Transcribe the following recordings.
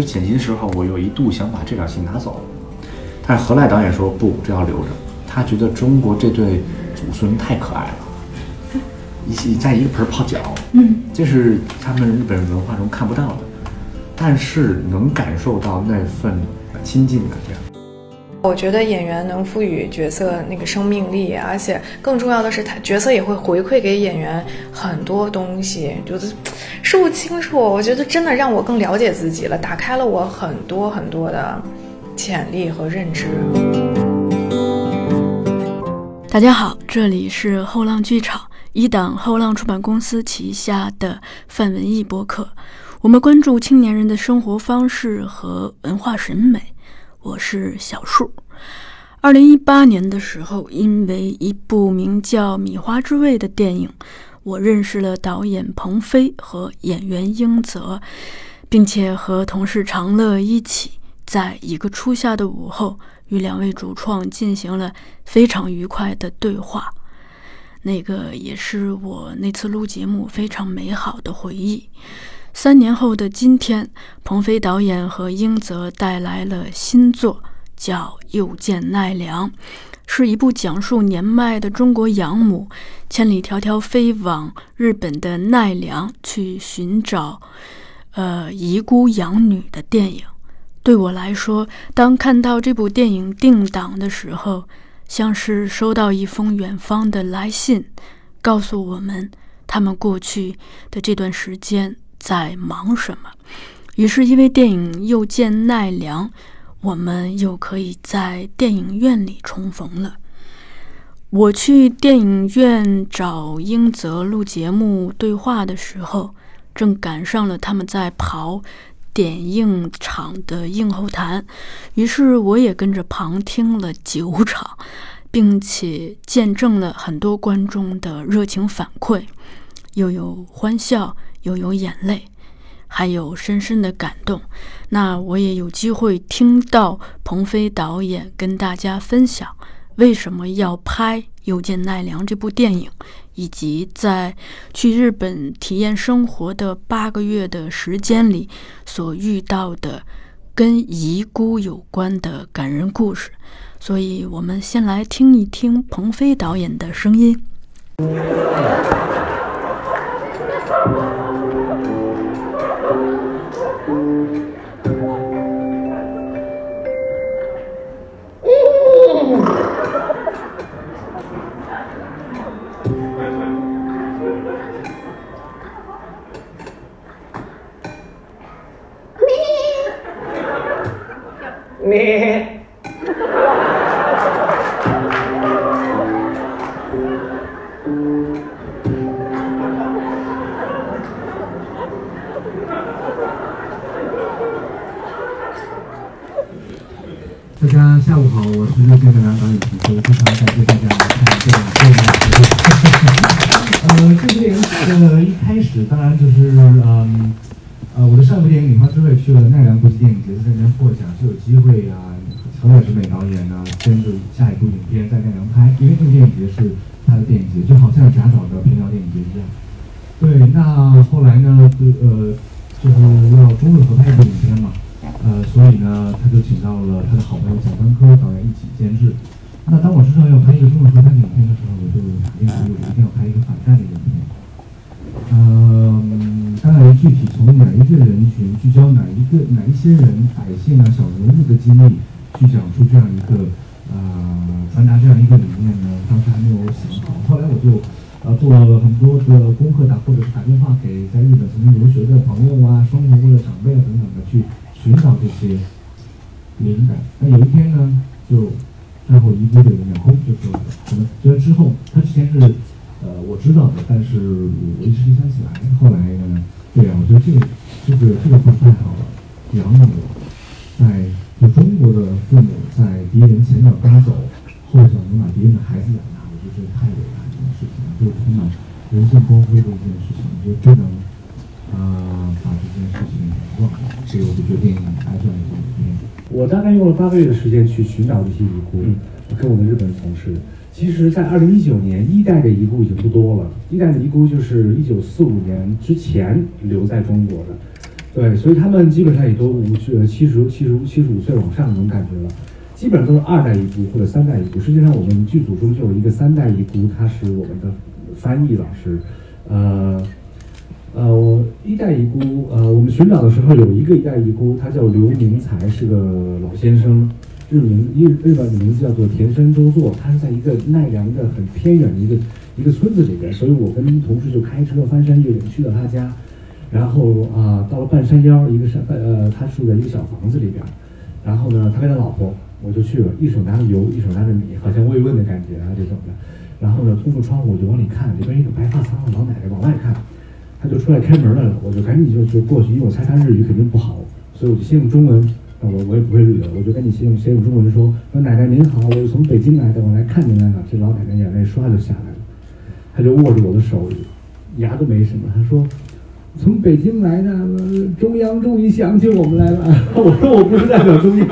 其实剪辑的时候，我有一度想把这场戏拿走，但是何赖导演说不，这要留着。他觉得中国这对祖孙太可爱了，一起在一个盆泡脚，嗯，这是他们日本文化中看不到的，但是能感受到那份亲近的这样。我觉得演员能赋予角色那个生命力，而且更重要的是，他角色也会回馈给演员很多东西，就是说不清楚。我觉得真的让我更了解自己了，打开了我很多很多的潜力和认知。大家好，这里是后浪剧场，一档后浪出版公司旗下的泛文艺播客。我们关注青年人的生活方式和文化审美。我是小树。二零一八年的时候，因为一部名叫《米花之味》的电影，我认识了导演彭飞和演员英泽，并且和同事长乐一起，在一个初夏的午后，与两位主创进行了非常愉快的对话。那个也是我那次录节目非常美好的回忆。三年后的今天，彭飞导演和英泽带来了新作，叫《又见奈良》，是一部讲述年迈的中国养母千里迢迢飞往日本的奈良去寻找，呃遗孤养女的电影。对我来说，当看到这部电影定档的时候，像是收到一封远方的来信，告诉我们他们过去的这段时间。在忙什么？于是，因为电影又见奈良，我们又可以在电影院里重逢了。我去电影院找英泽录节目对话的时候，正赶上了他们在跑点映场的映后谈，于是我也跟着旁听了九场，并且见证了很多观众的热情反馈，又有欢笑。又有眼泪，还有深深的感动。那我也有机会听到鹏飞导演跟大家分享为什么要拍《又见奈良》这部电影，以及在去日本体验生活的八个月的时间里所遇到的跟遗孤有关的感人故事。所以，我们先来听一听鹏飞导演的声音。大家下午好，我是热线的梁导演陈非常感谢大家来看电影电影。呃，这个电影呃一开始当然就是嗯。呃，我的上部电影《领花之泪》去了奈良国际电影节在那边获奖，就有机会啊，乔尾崎美导演呢，跟着下一部影片在奈良拍。因为这个电影节是他的电影节，就好像贾导的平遥电影节一样。对，那后来呢，呃，就是要中日合拍一部影片嘛，呃，所以呢，他就请到了他的好朋友贾樟柯导演一起监制。那当我身上要拍一个中日合拍影片的时候，我就肯定觉我一定要拍一个反战的影片。嗯，当然，具体从哪一类人群聚焦哪一个哪一些人、百姓啊、小人物的经历，去讲述这样一个，呃，传达这样一个理念呢？当时还没有想好。后来我就，呃，做了很多的功课，打或者是打电话给在日本曾经留学的朋友啊、生活过的长辈啊等等的，去寻找这些灵感。那有一天呢，就最后一部的两空就说了，可能虽然之后他之前是，呃，我知道的，但是我一时没想起来。后来呢，对啊，我觉得这个这个这个话太好了。养母在就中国的父母在敌人前脚刚走，后脚能把敌人的孩子养大，我觉得这太伟大的一件事情了，就是充满人性光辉的一件事情。我觉得真能啊把这件事情忘了，所以我就决定拍这样一部影片。我大概用了八个月的时间去寻找这些遗孤，跟我的日本同事。其实，在二零一九年，一代的遗孤已经不多了。一代的遗孤就是一九四五年之前留在中国的。对，所以他们基本上也都五十、七十、七十、七十五岁往上那种感觉了，基本上都是二代遗孤或者三代遗孤。实际上，我们剧组中就有一个三代遗孤，他是我们的翻译老师。呃，呃，我一代遗孤，呃，我们寻找的时候有一个一代遗孤，他叫刘明才，是个老先生，日名日日本的名字叫做田山周作，他是在一个奈良的很偏远的一个一个村子里边，所以我跟同事就开车翻山越岭去了他家。然后啊，到了半山腰一个山，呃，他住在一个小房子里边。然后呢，他跟他老婆，我就去了，一手拿着油，一手拿着米，好像慰问的感觉啊这种的。然后呢，通过窗户我就往里看，里边一个白发苍苍老奶奶往外看，他就出来开门来了，我就赶紧就就过去，因为我猜他日语肯定不好，所以我就先用中文，我我也不会日语，我就赶紧先用先用中文说，说奶奶您好，我是从北京来的，我来看您来了。这老奶奶眼泪唰就下来了，她就握着我的手，牙都没什么，她说。从北京来的，中央终于想起我们来了。我说我不是代表中央，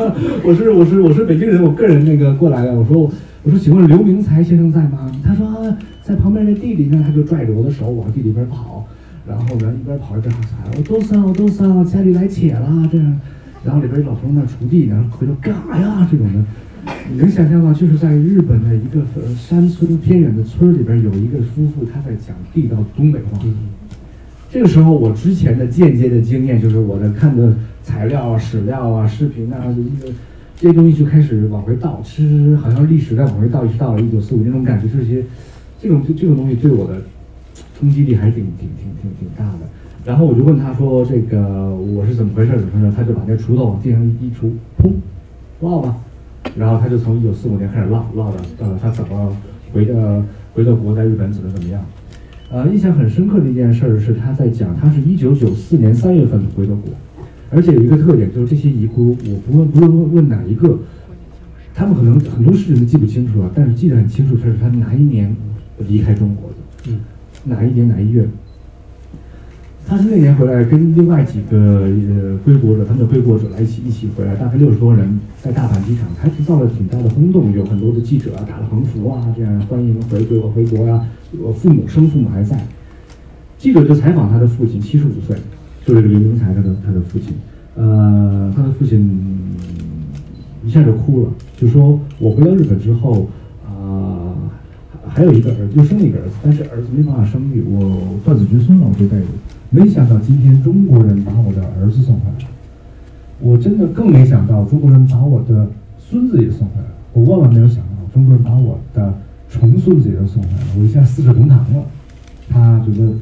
我是我是我是北京人，我个人那个过来的。我说我说请问刘明才先生在吗？他说在旁边那地里呢。他就拽着我的手往地里边跑，然后呢一边跑一边喊：“我都上我都上，家里来且了。”这样，然后里边老头那锄地呢，回头干啥呀？这种的，你能想象吗？就是在日本的一个呃山村偏远的村里边，有一个夫妇他在讲地道东北话。这个时候，我之前的间接的经验就是我的看的材料啊、史料啊、视频啊，这个这些东西就开始往回倒，其实好像历史在往回倒，一直到了一九四五那种感觉，这些这种这种东西对我的冲击力还是挺挺挺挺挺大的。然后我就问他说：“这个我是怎么回事？怎么回事？”他就把那锄头往地上一锄，砰，落吧。然后他就从一九四五年开始落落的呃，他怎么回的回到国，在日本怎么怎么样。呃，印象很深刻的一件事儿是，他在讲，他是一九九四年三月份回的国，而且有一个特点，就是这些遗孤，我不问不问问哪一个，他们可能很多事情都记不清楚了，但是记得很清楚，这是他哪一年离开中国的，嗯，哪一年哪一月。他是那年回来，跟另外几个呃归国者，他们的归国者来一起一起回来，大概六十多人，在大阪机场还制造了挺大的轰动，有很多的记者啊打了横幅啊，这样欢迎回归回国呀。我父母生父母还在，记者就采访他的父亲，七十五岁，就是这个刘明才他的他的父亲，呃，他的父亲一下就哭了，就说我回到日本之后，啊，还有一个儿子，又生了一个儿子，但是儿子没办法生育，我断子绝孙了，我这辈子。没想到今天中国人把我的儿子送回来了，我真的更没想到中国人把我的孙子也送回来了。我万万没有想到中国人把我的重孙子也都送回来了，我一下四世同堂了。他觉得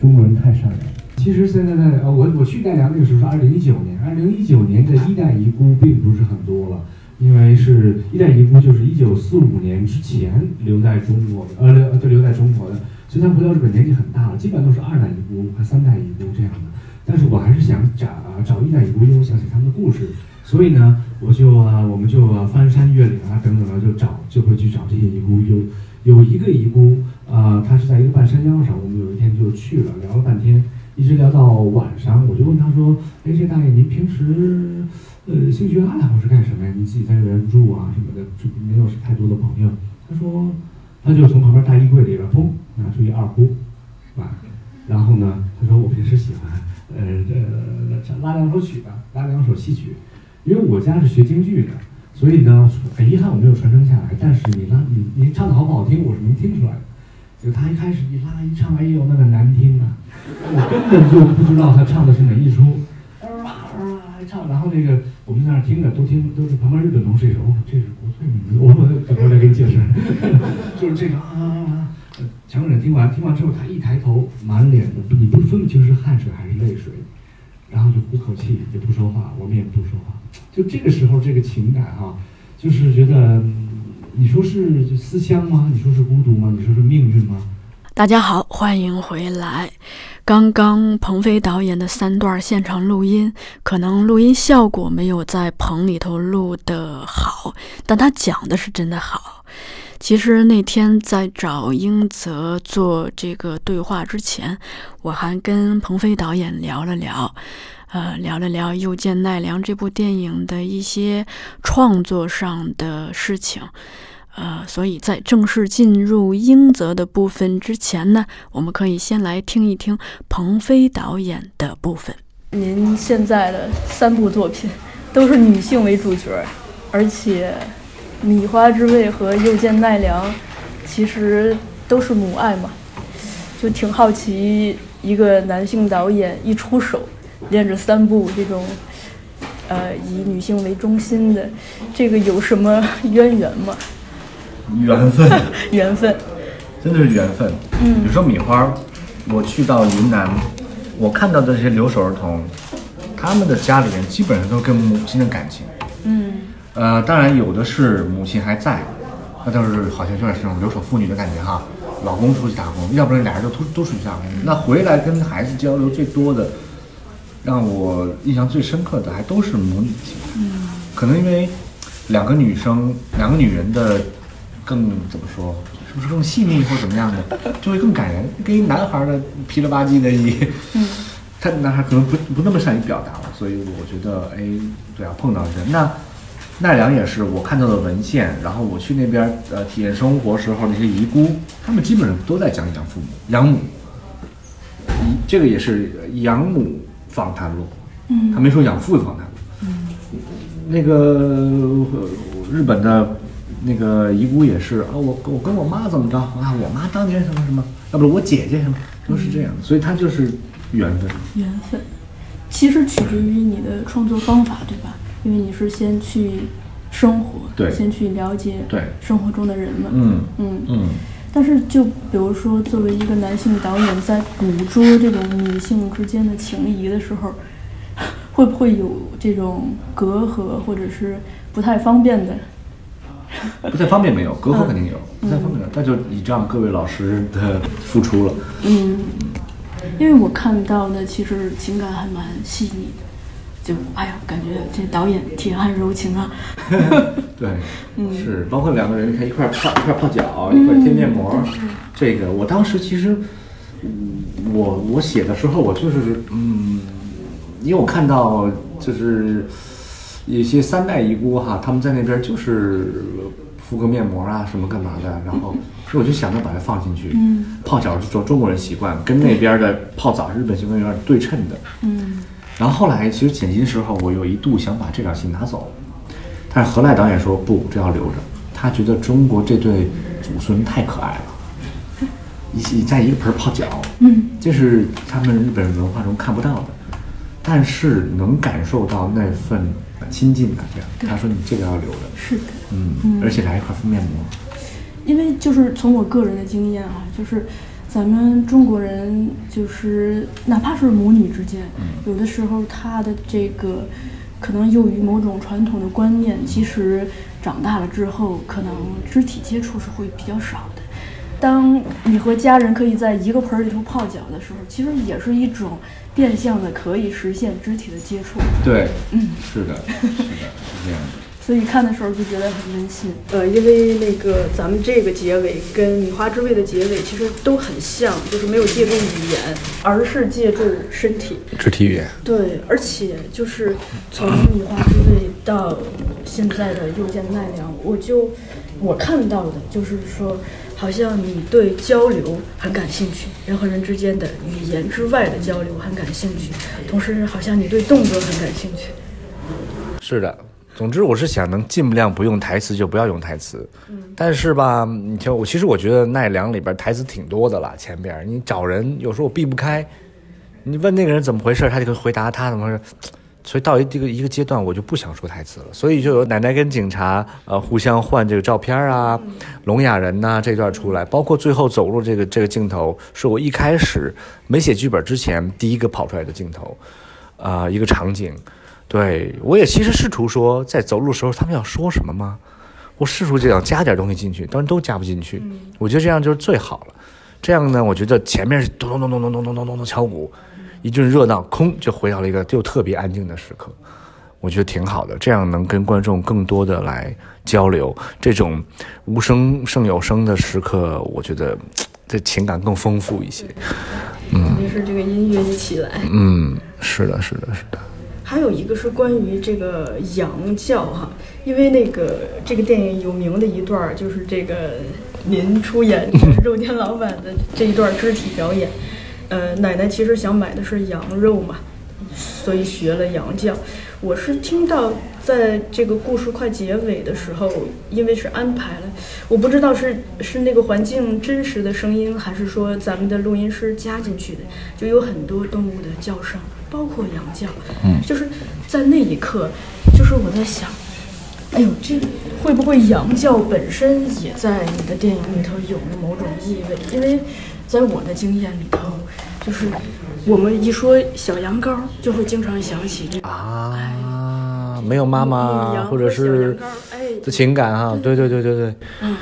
中国人太善良。其实现在在呃，我我去奈良那个时候是二零一九年，二零一九年这一代遗孤并不是很多了，因为是一代遗孤就是一九四五年之前留在中国的，呃留就留在中国的。所以他回到日本年纪很大了，基本都是二代遗孤和三代遗孤这样的。但是我还是想找找一代遗孤，因为我想写他们的故事。所以呢，我就啊，我们就翻山越岭啊，等等的，就找，就会去找这些遗孤。有有一个遗孤啊，他是在一个半山腰上，我们有一天就去了，聊了半天，一直聊到晚上。我就问他说：“哎，这大爷您平时呃兴趣爱好是干什么呀？你自己在这边住啊什么的，就没有太多的朋友。”他说。他就从旁边大衣柜里边砰拿出一二胡，啊，然后呢，他说我平时喜欢，呃，这拉两首曲子，拉两首戏曲，因为我家是学京剧的，所以呢，很遗憾我没有传承下来。但是你拉你你唱的好不好听，我是能听出来的。就他一开始一拉一唱，哎呦那个难听啊，我根本就不知道他唱的是哪一出。然后那个我们在那听着，都听都是旁边日本同事说，哦，这是国粹名字，我等会再给你解释，就是这个啊。强忍听完，听完之后，他一抬头，满脸的你不分不清是汗水还是泪水，然后就呼口气，也不说话，我们也不说话。就这个时候，这个情感哈，就是觉得，你说是思乡吗？你说是孤独吗？你说是命运吗？大家好，欢迎回来。刚刚鹏飞导演的三段现场录音，可能录音效果没有在棚里头录的好，但他讲的是真的好。其实那天在找英泽做这个对话之前，我还跟鹏飞导演聊了聊，呃，聊了聊《又见奈良》这部电影的一些创作上的事情。呃，所以在正式进入英泽的部分之前呢，我们可以先来听一听鹏飞导演的部分。您现在的三部作品都是女性为主角，而且《米花之味》和《又见奈良》其实都是母爱嘛，就挺好奇一个男性导演一出手，连着三部这种呃以女性为中心的，这个有什么渊源吗？缘分，缘分，真的是缘分。嗯，比如说米花，我去到云南，我看到的这些留守儿童，他们的家里人基本上都跟母亲的感情。嗯呃，当然有的是母亲还在，那就是好像有点是这种留守妇女的感觉哈。老公出去打工，要不然俩人都都都出去打工。那回来跟孩子交流最多的，让我印象最深刻的还都是母女情。嗯，可能因为两个女生，两个女人的更怎么说，是不是更细腻或怎么样的，就会更感人。跟一男孩的皮了吧唧的一，嗯，他男孩可能不不那么善于表达了，所以我觉得，哎，对啊，碰到人那。奈良也是我看到的文献，然后我去那边呃体验生活时候那些遗孤，他们基本上都在讲养父母、养母。一这个也是养母访谈录，嗯，他没说养父访谈录。嗯，那个呃日本的那个遗孤也是啊，我我跟我妈怎么着？啊，我妈当年什么什么，要不是我姐姐什么，都是这样，所以他就是缘分。缘分，其实取决于你的创作方法，对吧？因为你是先去生活，对。先去了解对。生活中的人们，嗯。嗯嗯，但是就比如说，作为一个男性导演，在捕捉这种女性之间的情谊的时候，会不会有这种隔阂，或者是不太方便的？不太方便没有，隔阂肯定有，不太方便有，那就倚仗各位老师的付出了。嗯，因为我看到的其实情感还蛮细腻的，就哎呀，感觉这导演铁汉柔情啊。对，是包括两个人，你看一块泡一块泡脚，一块贴面膜，这个我当时其实，嗯我我写的时候，我就是嗯，因为我看到就是一些三代遗孤哈，他们在那边就是敷个面膜啊，什么干嘛的，然后所以我就想着把它放进去。嗯，泡脚是中中国人习惯，跟那边的泡澡日本习惯有点对称的。嗯然后后来其实剪辑的时候，我有一度想把这段戏拿走，但是何赖导演说不，这要留着。他觉得中国这对祖孙太可爱了，一起在一个盆泡脚，嗯，这是他们日本文化中看不到的，但是能感受到那份亲近感。这样，他说你这个要留着，是的。嗯，而且来一块敷面膜，因为就是从我个人的经验啊，就是咱们中国人就是哪怕是母女之间，有的时候他的这个可能由于某种传统的观念，其实长大了之后，可能肢体接触是会比较少的。当你和家人可以在一个盆儿里头泡脚的时候，其实也是一种变相的可以实现肢体的接触。对，嗯，是的，是的，是这样的。所以看的时候就觉得很温馨。呃，因为那个咱们这个结尾跟《米花之味》的结尾其实都很像，就是没有借助语言，而是借助身体。肢体语言，对，而且就是从《米花之味》到现在的《又见奈良》，我就我看到的就是说，好像你对交流很感兴趣，人和人之间的语言之外的交流很感兴趣，同时好像你对动作很感兴趣。是的，总之我是想能尽量不用台词就不要用台词。但是吧，你瞧我其实我觉得奈良里边台词挺多的了，前边你找人有时候我避不开，你问那个人怎么回事，他就会回答他怎么回事。所以到一这个一个阶段，我就不想说台词了。所以就有奶奶跟警察呃互相换这个照片啊，聋哑人呐、这段出来，包括最后走路这个这个镜头，是我一开始没写剧本之前第一个跑出来的镜头，啊、一个场景。对我也其实试图说，在走路的时候他们要说什么吗？我试图这样加点东西进去，但是都加不进去。我觉得这样就是最好了。这样呢，我觉得前面是咚咚咚咚咚咚咚咚咚咚敲鼓，一阵热闹，空就回到了一个就特别安静的时刻。我觉得挺好的，这样能跟观众更多的来交流。这种无声胜有声的时刻，我觉得这情感更丰富一些。于是这个音乐一起来。嗯，是的，是的，是的。还有一个是关于这个羊叫哈，因为那个这个电影有名的一段儿就是这个您出演 肉店老板的这一段肢体表演，呃，奶奶其实想买的是羊肉嘛，所以学了羊叫。我是听到在这个故事快结尾的时候，因为是安排了，我不知道是是那个环境真实的声音，还是说咱们的录音师加进去的，就有很多动物的叫声，包括羊叫。嗯就是在那一刻，就是我在想，哎呦，这会不会羊叫本身也在你的电影里头有了某种意味？因为在我的经验里头，就是我们一说小羊羔，就会经常想起这个。啊，没有妈妈或者是的情感哈，对。对对对对。嗯，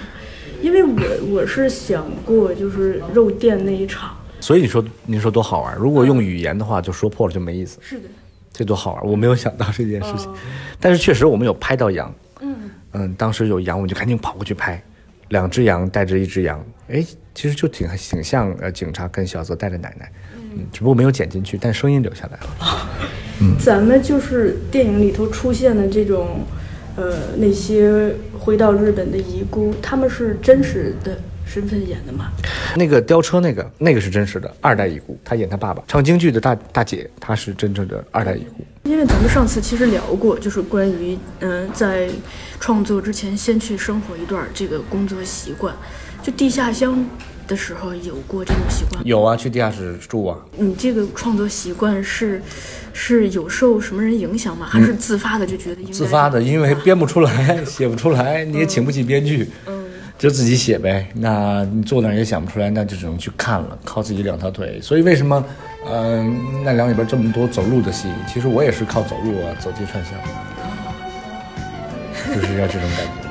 因为我我是想过，就是肉店那一场，所以你说你说多好玩，如果用语言的话，就说破了就没意思。是的，这多好玩！我没有想到这件事情，哦。但是确实我们有拍到羊，嗯。嗯，当时有羊，我们就赶紧跑过去拍，两只羊带着一只羊，哎，其实就挺挺像呃警察跟小泽带着奶奶，嗯，只不过没有剪进去，但声音留下来了。嗯咱们就是电影里头出现的这种，呃，那些回到日本的遗孤，他们是真实的身份演的吗？那个吊车那个那个是真实的二代遗孤，他演他爸爸，唱京剧的大大姐，她是真正的二代遗孤。因为咱们上次其实聊过，就是关于嗯、在创作之前先去生活一段儿这个工作习惯。就地下乡的时候有过这种习惯吗？有啊，去地下室住啊，你这个创作习惯是是有受什么人影响吗？还是自发的就觉得应该自发的，因为编不出来，写不出来，你也请不起编剧，嗯就自己写呗。那你坐那儿也想不出来，那就只能去看了，靠自己两条腿。所以为什么，嗯、奈良里边这么多走路的戏，其实我也是靠走路啊，走街串巷，就是要这种感觉。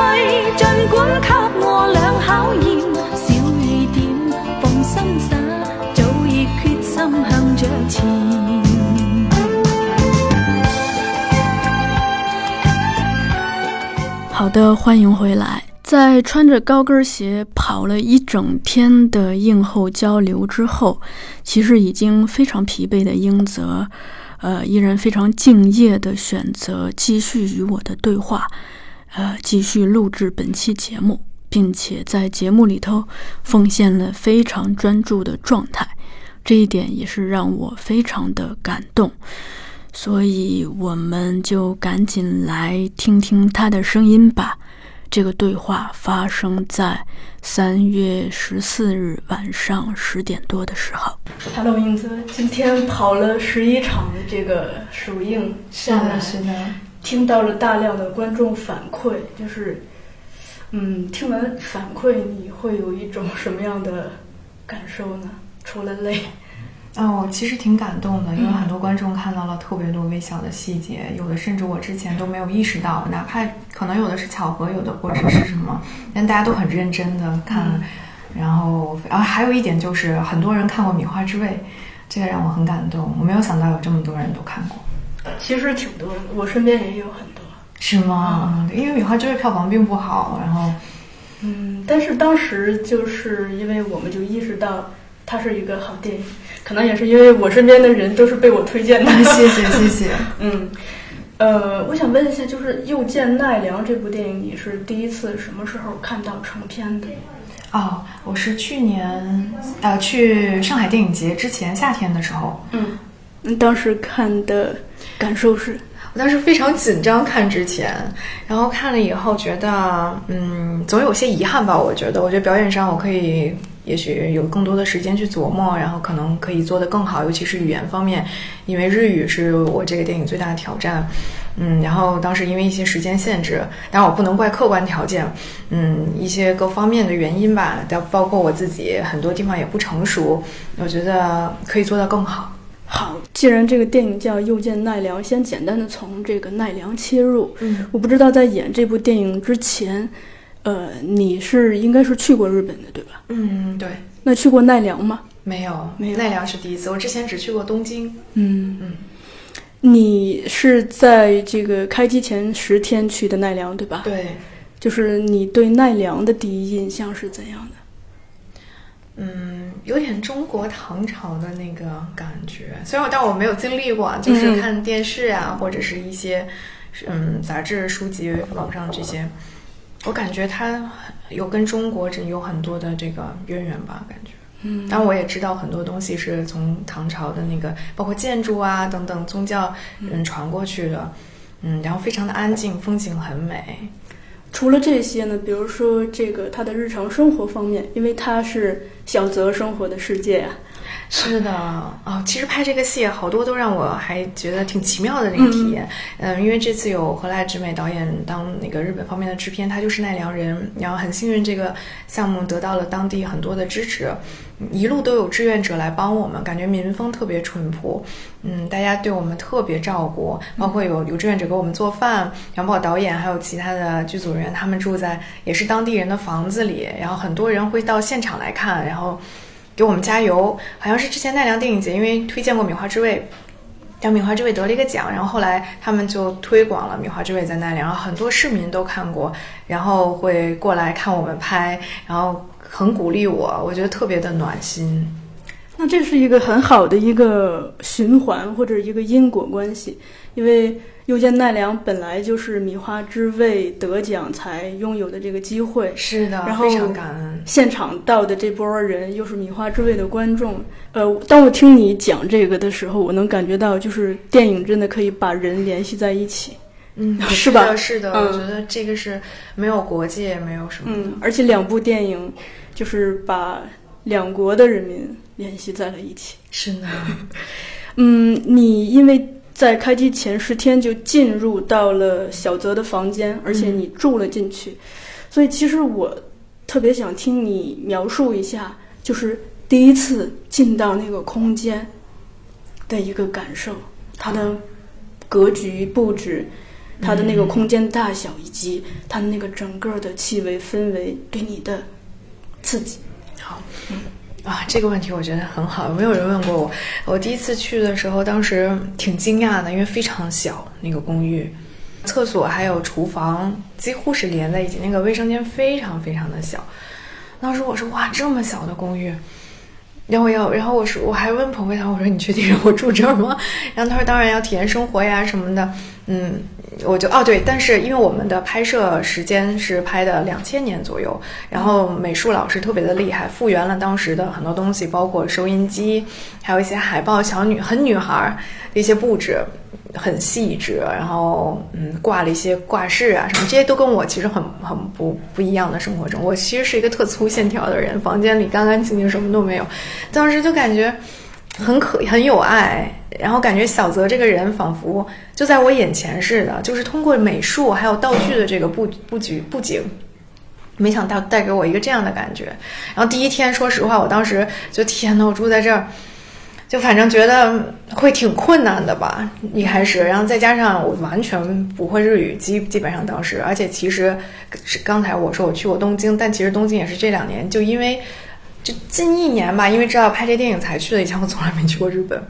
吹呀吹，儘管給我倆考驗，小雨點，放心灑，早已決心向着前。好的，欢迎回来。在穿着高跟鞋跑了一整天的映后交流之后，其实已经非常疲惫的英泽，呃，依然非常敬业的选择继续与我的对话，呃，继续录制本期节目，并且在节目里头奉献了非常专注的状态，这一点也是让我非常的感动。所以我们就赶紧来听听他的声音吧。这个对话发生在三月十四日晚上十点多的时候。Hello，英子，今天跑了十一场这个首映下来，的。听到了大量的观众反馈，就是，嗯，听完反馈你会有一种什么样的感受呢？除了泪，哦，其实挺感动的，因为很多观众看到了特别多微小的细节，有的甚至我之前都没有意识到，哪怕可能有的是巧合，有的或者是什么，但大家都很认真的看。然后，然后还有一点就是，很多人看过《米花之味》，这个让我很感动。我没有想到有这么多人都看过，其实挺多的，我身边也有很多。是吗？因为《米花之味》票房并不好，然后嗯，但是当时就是因为我们就意识到它是一个好电影，可能也是因为我身边的人都是被我推荐的。谢 谢谢谢。嗯，呃，我想问一下，就是《又见奈良》这部电影，你是第一次什么时候看到成片的？哦，我是去年呃去上海电影节之前夏天的时候，嗯，嗯当时看的感受是，我当时非常紧张看之前，然后看了以后觉得，嗯，总有些遗憾吧。我觉得，我觉得表演上我可以，也许有更多的时间去琢磨，然后可能可以做得更好，尤其是语言方面，因为日语是我这个电影最大的挑战。嗯，然后当时因为一些时间限制，当然我不能怪客观条件，嗯，一些各方面的原因吧，包包括我自己很多地方也不成熟，我觉得可以做到更好。好，既然这个电影叫《又见奈良》，先简单的从这个奈良切入。嗯我不知道在演这部电影之前，呃，你是应该是去过日本的对吧？嗯，对。那去过奈良吗？没有，没有奈良是第一次，我之前只去过东京。嗯嗯，你是在这个开机前十天去的奈良对吧？，对，就是你对奈良的第一印象是怎样的？嗯，有点中国唐朝的那个感觉。虽然我，但我没有经历过，啊，就是嗯看电视啊，或者是一些嗯杂志、书籍、网上这些，我感觉它有跟中国这有很多的这个渊源吧，感觉。嗯当然，我也知道很多东西是从唐朝的那个，包括建筑啊等等宗教嗯传过去的，嗯，然后非常的安静，风景很美。除了这些呢，比如说这个他的日常生活方面，因为他是小泽生活的世界啊，是的啊、其实拍这个戏好多都让我还觉得挺奇妙的那个体验。嗯、因为这次有河濑直美导演当那个日本方面的制片，他就是奈良人，然后很幸运这个项目得到了当地很多的支持，一路都有志愿者来帮我们，感觉民风特别淳朴，嗯，大家对我们特别照顾，包括有有志愿者给我们做饭，杨宝导演还有其他的剧组人员，他们住在也是当地人的房子里，然后很多人会到现场来看，然后。给我们加油，好像是之前奈良电影节因为推荐过《米花之味》，然后《米花之味》得了一个奖，然后后来他们就推广了《米花之味》在奈良，很多市民都看过，然后会过来看我们拍，然后很鼓励我，我觉得特别的暖心。那这是一个很好的一个循环或者一个因果关系，因为又见奈良本来就是米花之味得奖才拥有的这个机会，是的，然后非常感恩。现场到的这波人又是米花之味的观众。呃，当我听你讲这个的时候，我能感觉到，就是电影真的可以把人联系在一起。嗯，是吧的，是的，嗯我觉得这个是没有国界，没有什么。嗯，而且两部电影就是把两国的人民联系在了一起。是的，嗯，你因为在开机前十天就进入到了小泽的房间，而且你住了进去，所以其实我特别想听你描述一下，就是第一次进到那个空间的一个感受，它的格局布置。它的那个空间大小，以及它的那个整个的气味氛围给你的刺激。好，嗯啊，这个问题我觉得很好，有没有人问过我。我第一次去的时候，当时挺惊讶的，因为非常小，那个公寓，厕所还有厨房几乎是连在一起，那个卫生间非常非常的小。当时我说哇，这么小的公寓。然后要，然后我说我还问彭飞堂，我说你确定让我住这儿吗？然后他说当然要体验生活呀什么的，嗯，我就哦对，但是因为我们的拍摄时间是拍的两千年左右，然后美术老师特别的厉害，复原了当时的很多东西，包括收音机，还有一些海报，小女很女孩儿的一些布置。很细致，然后嗯，挂了一些挂饰啊什么，这些都跟我其实很很不不一样的生活中。我其实是一个特粗线条的人，房间里干干净净，什么都没有。当时就感觉很可很有爱，然后感觉小泽这个人仿佛就在我眼前似的，就是通过美术还有道具的这个布布局布景。没想到带给我一个这样的感觉，然后第一天，说实话，我当时就天呐，我住在这儿，就反正觉得会挺困难的吧，一开始，然后再加上我完全不会日语，基基本上当时，而且其实是刚才我说我去过东京，但其实东京也是这两年，就因为就近一年吧，因为知道拍这电影才去的，以前我从来没去过日本，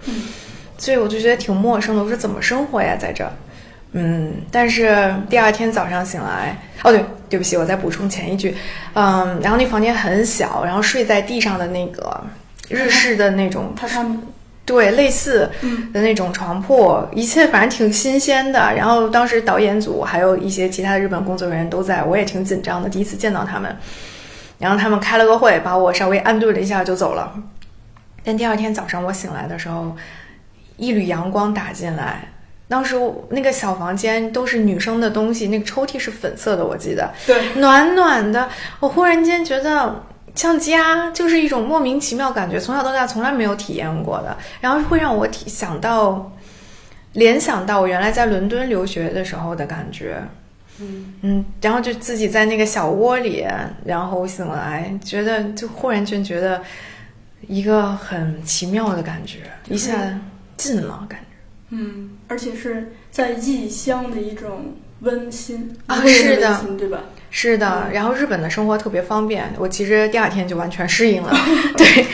所以我就觉得挺陌生的。我说怎么生活呀，在这儿？嗯，但是第二天早上醒来，哦对，对不起，我再补充前一句，嗯，然后那房间很小，然后睡在地上的那个日式的那种榻榻米，对，类似的那种床铺，一切反正挺新鲜的。然后当时导演组还有一些其他的日本工作人员都在，我也挺紧张的，第一次见到他们。然后他们开了个会，把我稍微安顿了一下就走了。但第二天早上我醒来的时候，一缕阳光打进来。当时那个小房间都是女生的东西，那个抽屉是粉色的，我记得，对，暖暖的。我忽然间觉得像家，就是一种莫名其妙感觉，从小到大从来没有体验过的，然后会让我体想到，联想到我原来在伦敦留学的时候的感觉。嗯嗯，然后就自己在那个小窝里，然后醒来，觉得就忽然间觉得一个很奇妙的感觉，一下近了感觉。嗯，而且是在异乡的一种温馨啊是的对吧？是的，然后日本的生活特别方便，我其实第二天就完全适应了。对，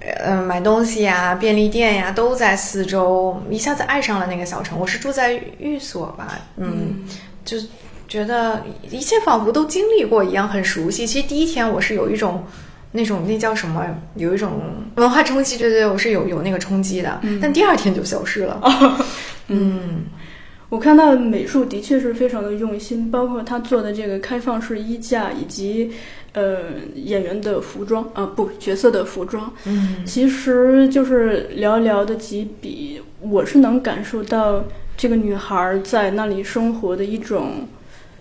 呃，买东西呀、便利店呀都在四周，一下子爱上了那个小城。我是住在寓所吧，嗯，就觉得一切仿佛都经历过一样，很熟悉。其实第一天我是有一种。那种那叫什么？有一种文化冲击，对对，我是有有那个冲击的，但第二天就消失了。嗯，我看到美术的确是非常的用心，包括他做的这个开放式衣架，以及呃演员的服装啊、不角色的服装，嗯，其实就是寥寥的几笔，我是能感受到这个女孩在那里生活的一种。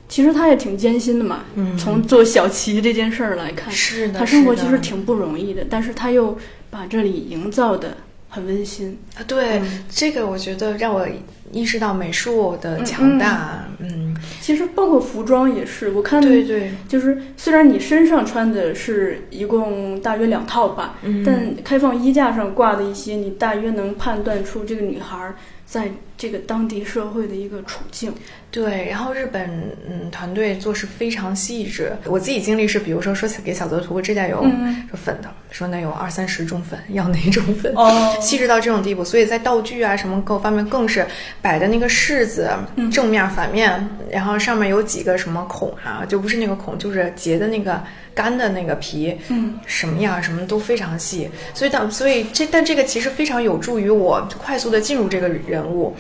其实她也挺艰辛的嘛，嗯从做小旗这件事儿来看，是的，她生活其实挺不容易的，但是她又把这里营造的很温馨。啊，对、嗯这个，我觉得让我意识到美术的强大。嗯，其实包括服装也是，我看对对，就是虽然你身上穿的是一共大约两套吧，嗯但开放衣架上挂的一些，你大约能判断出这个女孩在这个当地社会的一个处境。对。然后日本嗯团队做事非常细致。我自己经历是，比如说说给小泽涂个指甲油，嗯说粉的，说那有二三十种粉，要哪种粉，哦细致到这种地步。所以在道具啊什么各方面更是摆的那个柿子，嗯正面反面，然后上面有几个什么孔啊，就不是那个孔，就是结的那个干的那个皮，嗯，什么样什么都非常细，所以当所以这但这个其实非常有助于我快速的进入这个人物，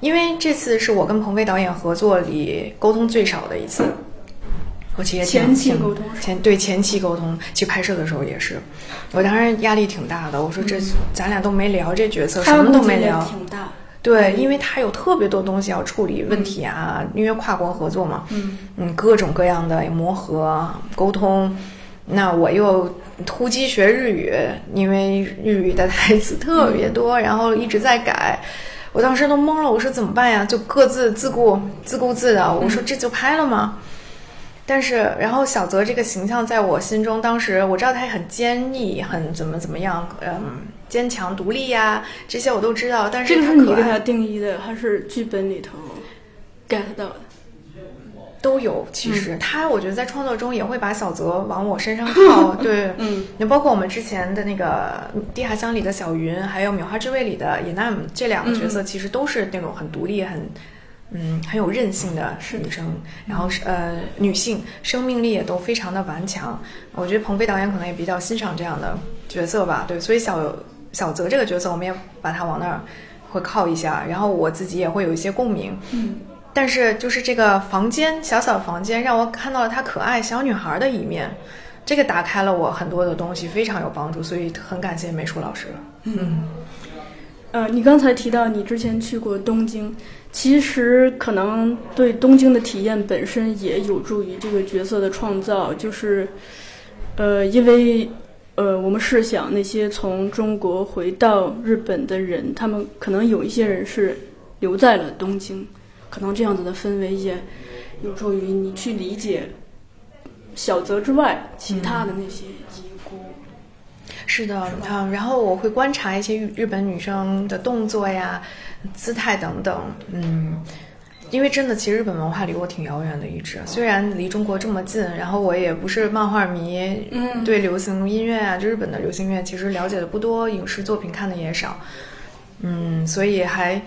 因为这次是我跟彭飞导演合作里沟通最少的一次。我其实前期沟通前对前期沟通，其实拍摄的时候也是，我当时压力挺大的。我说这、咱俩都没聊这角色，什么都没聊，挺大。对，因为他有特别多东西要处理问题啊，因为跨国合作嘛，嗯各种各样的磨合沟通。那我又突击学日语，因为日语的台词特别多，然后一直在改。我当时都懵了，我说怎么办呀？就各自自顾自顾自的。我说这就拍了吗？但是，然后小泽这个形象在我心中，当时我知道他很坚毅，很怎么怎么样，嗯，坚强独立呀，这些我都知道。但这个他可爱是你给他定义的，还是剧本里头 get 到的？都有。其实、他，我觉得在创作中也会把小泽往我身上靠。对，嗯，你包括我们之前的那个《地下乡》里的小云，还有《米花之味》里的野奈姆这两个角色，其实都是那种很独立、很嗯很有韧性的女生，然后是呃女性，生命力也都非常的顽强。我觉得鹏飞导演可能也比较欣赏这样的角色吧。对，所以小小泽这个角色，我们也把他往那儿会靠一下，然后我自己也会有一些共鸣。嗯。但是就是这个房间，小小房间让我看到了她可爱小女孩的一面，这个打开了我很多的东西，非常有帮助，所以很感谢美术老师。嗯，呃，你刚才提到你之前去过东京，其实可能对东京的体验本身也有助于这个角色的创造，就是，呃，因为呃，我们试想那些从中国回到日本的人，他们可能有一些人是留在了东京，可能这样子的氛围也有助于你去理解小泽之外其他的那些遗孤。是的，啊，然后我会观察一些日本女生的动作呀、姿态等等，嗯。因为真的，其实日本文化离我挺遥远的，一直。虽然离中国这么近，然后我也不是漫画迷，嗯。对流行音乐啊，就日本的流行音乐其实了解的不多，影视作品看的也少，嗯，所以还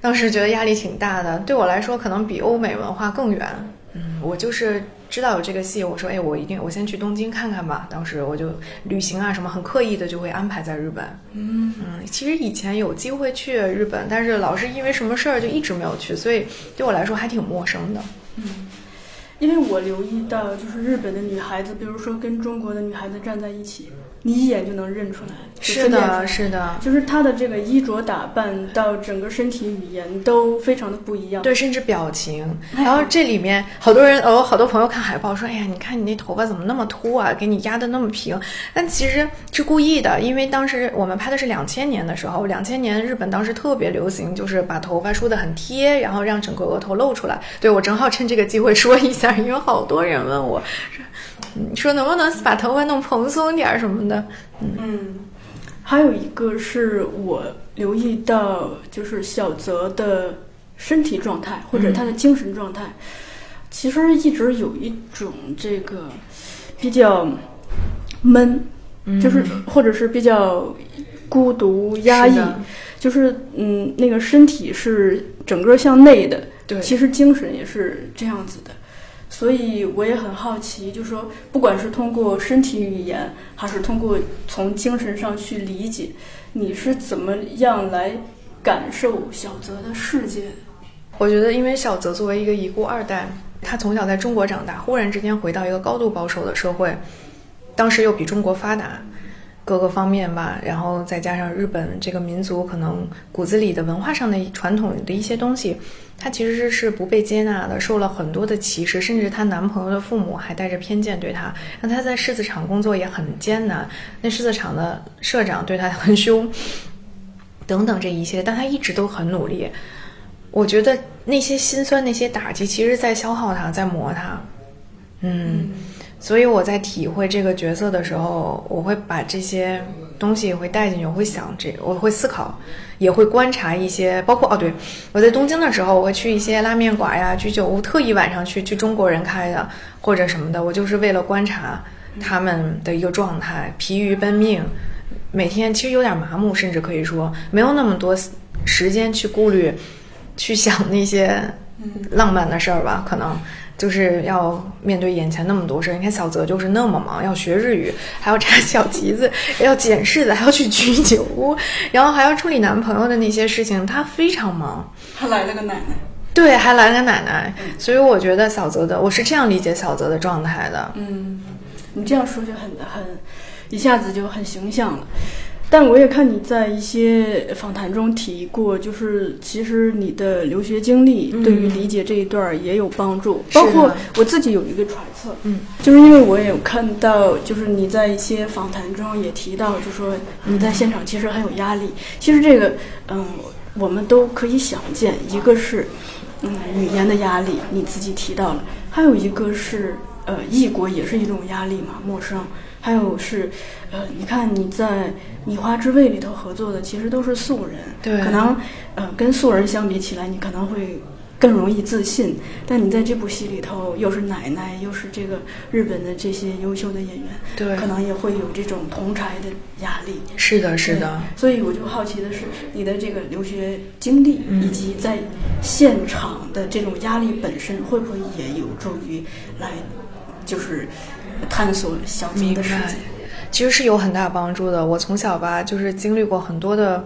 当时觉得压力挺大的。对我来说，可能比欧美文化更远，嗯，我就是知道有这个戏，我说，哎，我一定，我先去东京看看吧。当时我就旅行啊什么，很刻意的就会安排在日本。嗯嗯，其实以前有机会去日本，但是老是因为什么事儿就一直没有去，所以对我来说还挺陌生的。嗯因为我留意到，就是日本的女孩子，比如说跟中国的女孩子站在一起，你一眼就能认出来。是的，是的，就是他的这个衣着打扮到整个身体语言都非常的不一样。对，甚至表情。然后这里面好多人，哦，好多朋友看海报说：“哎呀，你看你那头发怎么那么秃啊？给你压的那么平。”但其实是故意的，因为当时我们拍的是两千年的时候，两千年日本当时特别流行，就是把头发梳得很贴，然后让整个额头露出来。对我正好趁这个机会说一下，因为好多人问我说：“嗯说能不能把头发弄蓬松点儿什么的？”嗯，还有一个是我留意到，就是小泽的身体状态或者他的精神状态，其实一直有一种这个比较闷，就是或者是比较孤独压抑是，就是嗯，那个身体是整个向内的，对。其实精神也是这样子的。所以我也很好奇，就是说，不管是通过身体语言，还是通过从精神上去理解，你是怎么样来感受小泽的世界？我觉得，因为小泽作为一个遗孤二代，他从小在中国长大，忽然之间回到一个高度保守的社会，当时又比中国发达，各个方面吧，然后再加上日本这个民族可能骨子里的文化上的传统的一些东西，她其实是不被接纳的，受了很多的歧视，甚至她男朋友的父母还带着偏见对她，让她在狮子厂工作也很艰难，那狮子厂的社长对她很凶，等等这一切，但她一直都很努力。我觉得那些心酸、那些打击，其实在消耗她，在磨她。嗯，所以我在体会这个角色的时候，我会把这些东西也会带进去，我会想这，我会思考，也会观察一些，包括哦，对，我在东京的时候，我会去一些拉面馆呀、居酒屋，特意晚上去去中国人开的或者什么的，我就是为了观察他们的一个状态，疲于奔命。每天其实有点麻木，甚至可以说没有那么多时间去顾虑、去想那些浪漫的事儿吧。可能就是要面对眼前那么多事儿。你看小泽就是那么忙，要学日语，还要扎小旗子，要捡柿子，还要去居酒屋，然后还要处理男朋友的那些事情，他非常忙。还来了个奶奶。对，还来了个奶奶，所以我觉得小泽的，我是这样理解小泽的状态的。嗯，你这样说就很很，一下子就很形象了。但我也看你在一些访谈中提过，就是其实你的留学经历对于理解这一段儿也有帮助，包括我自己有一个揣测，嗯，就是因为我也有看到，就是你在一些访谈中也提到，就说你在现场其实很有压力。其实这个，嗯，我们都可以想见，一个是，嗯，语言的压力，你自己提到了，还有一个是，呃，异国也是一种压力嘛，陌生。还有是，呃，你看你在《米花之味》里头合作的，其实都是素人，对可能，呃，跟素人相比起来，你可能会更容易自信。但你在这部戏里头，又是奶奶，又是这个日本的这些优秀的演员，对可能也会有这种同柴的压力。是的，是的。所以我就好奇的是，你的这个留学经历，嗯以及在现场的这种压力本身，会不会也有助于来，就是探索小泽明的世界？，其实是有很大帮助的。我从小吧，就是经历过很多的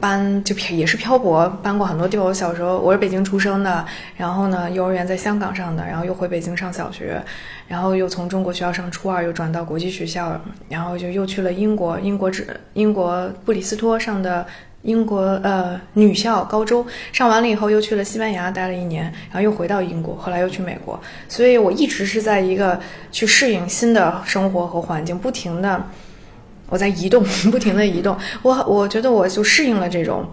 搬，就也是漂泊，搬过很多地方。我小时候我是北京出生的，然后呢，幼儿园在香港上的，然后又回北京上小学，然后又从中国学校上初二，又转到国际学校，然后就又去了英国，英国只英国布里斯托上的。英国呃女校高中上完了以后，又去了西班牙待了一年，然后又回到英国，后来又去美国，所以我一直是在一个去适应新的生活和环境，不停的我在移动，不停的移动，我我觉得我就适应了这种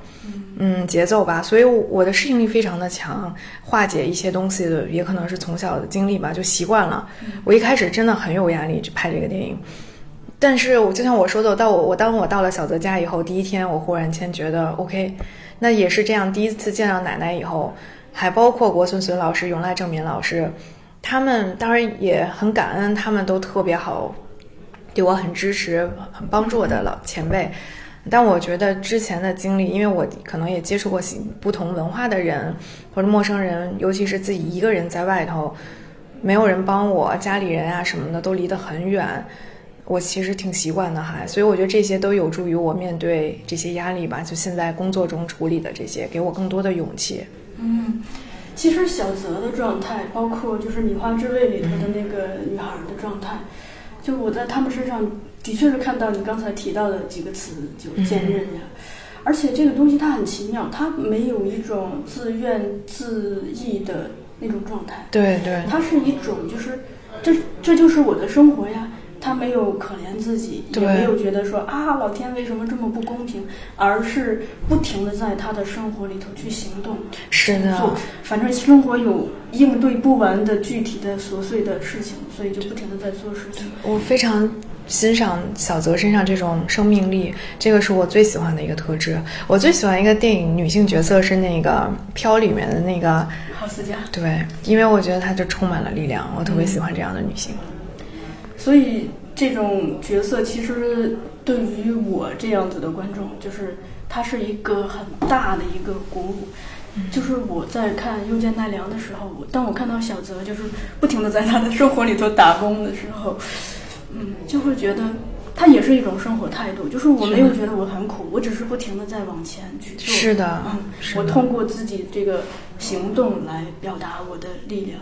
嗯。节奏吧，所以我的适应力非常的强，化解一些东西的也可能是从小的经历吧，就习惯了。我一开始真的很有压力去拍这个电影。但是我就像我说的，到我我当我到了小泽家以后，第一天我忽然间觉得 OK，那也是这样。第一次见到奶奶以后，还包括国孙孙老师、永濑正民老师，他们当然也很感恩，他们都特别好，对我很支持、很帮助我的老前辈。但我觉得之前的经历，因为我可能也接触过不同文化的人或者陌生人，尤其是自己一个人在外头，没有人帮我，家里人啊什么的都离得很远，我其实挺习惯的还，所以我觉得这些都有助于我面对这些压力吧。就现在工作中处理的这些，给我更多的勇气。嗯，其实小泽的状态，包括就是《米花之味》里头的那个女孩的状态，就我在他们身上。的确是看到你刚才提到的几个词，就坚韧呀，而且这个东西它很奇妙，它没有一种自怨自艾的那种状态，对对，它是一种就是这这就是我的生活呀。他没有可怜自己，也没有觉得说啊，老天为什么这么不公平，而是不停的在他的生活里头去行动，是的，反正生活有应对不完的具体的琐碎的事情，所以就不停的在做事情。我非常欣赏小泽身上这种生命力，这个是我最喜欢的一个特质。我最喜欢一个电影女性角色是那个《飘》里面的那个郝思嘉，对，因为我觉得她就充满了力量，我特别喜欢这样的女性。所以这种角色其实对于我这样子的观众，就是它是一个很大的一个鼓舞。就是我在看《又见奈良》的时候，当我看到小泽就是不停的在他的生活里头打工的时候，嗯，就会觉得他也是一种生活态度。就是我没有觉得我很苦，我只是不停的在往前去做。是的，嗯，我通过自己这个行动来表达我的力量。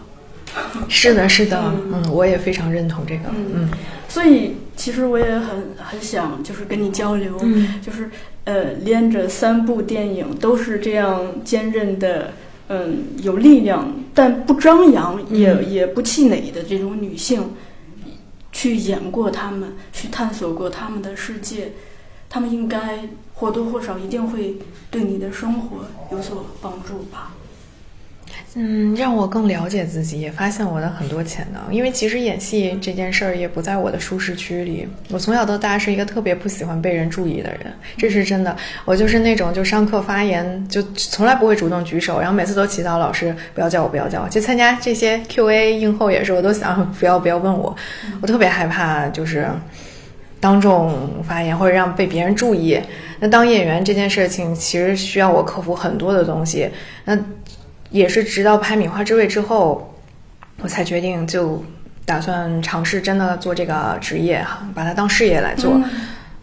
是的，是的，嗯，我也非常认同这个，嗯，所以其实我也很很想就是跟你交流，嗯，就是呃，连着三部电影都是这样坚韧的，嗯，有力量但不张扬也也不气馁的这种女性，去演过他们，去探索过他们的世界，他们应该或多或少一定会对你的生活有所帮助吧。嗯，让我更了解自己，也发现我的很多潜能。因为其实演戏这件事儿也不在我的舒适区里。我从小到大是一个特别不喜欢被人注意的人，这是真的。我就是那种就上课发言就从来不会主动举手，然后每次都祈祷老师不要叫我，不要叫我。就参加这些 Q&A 映后也是，我都想 不要不要问我。我特别害怕就是当众发言或者让被别人注意。那当演员这件事情其实需要我克服很多的东西。那。也是直到拍《米花之味》之后，我才决定就打算尝试真的做这个职业哈，把它当事业来做。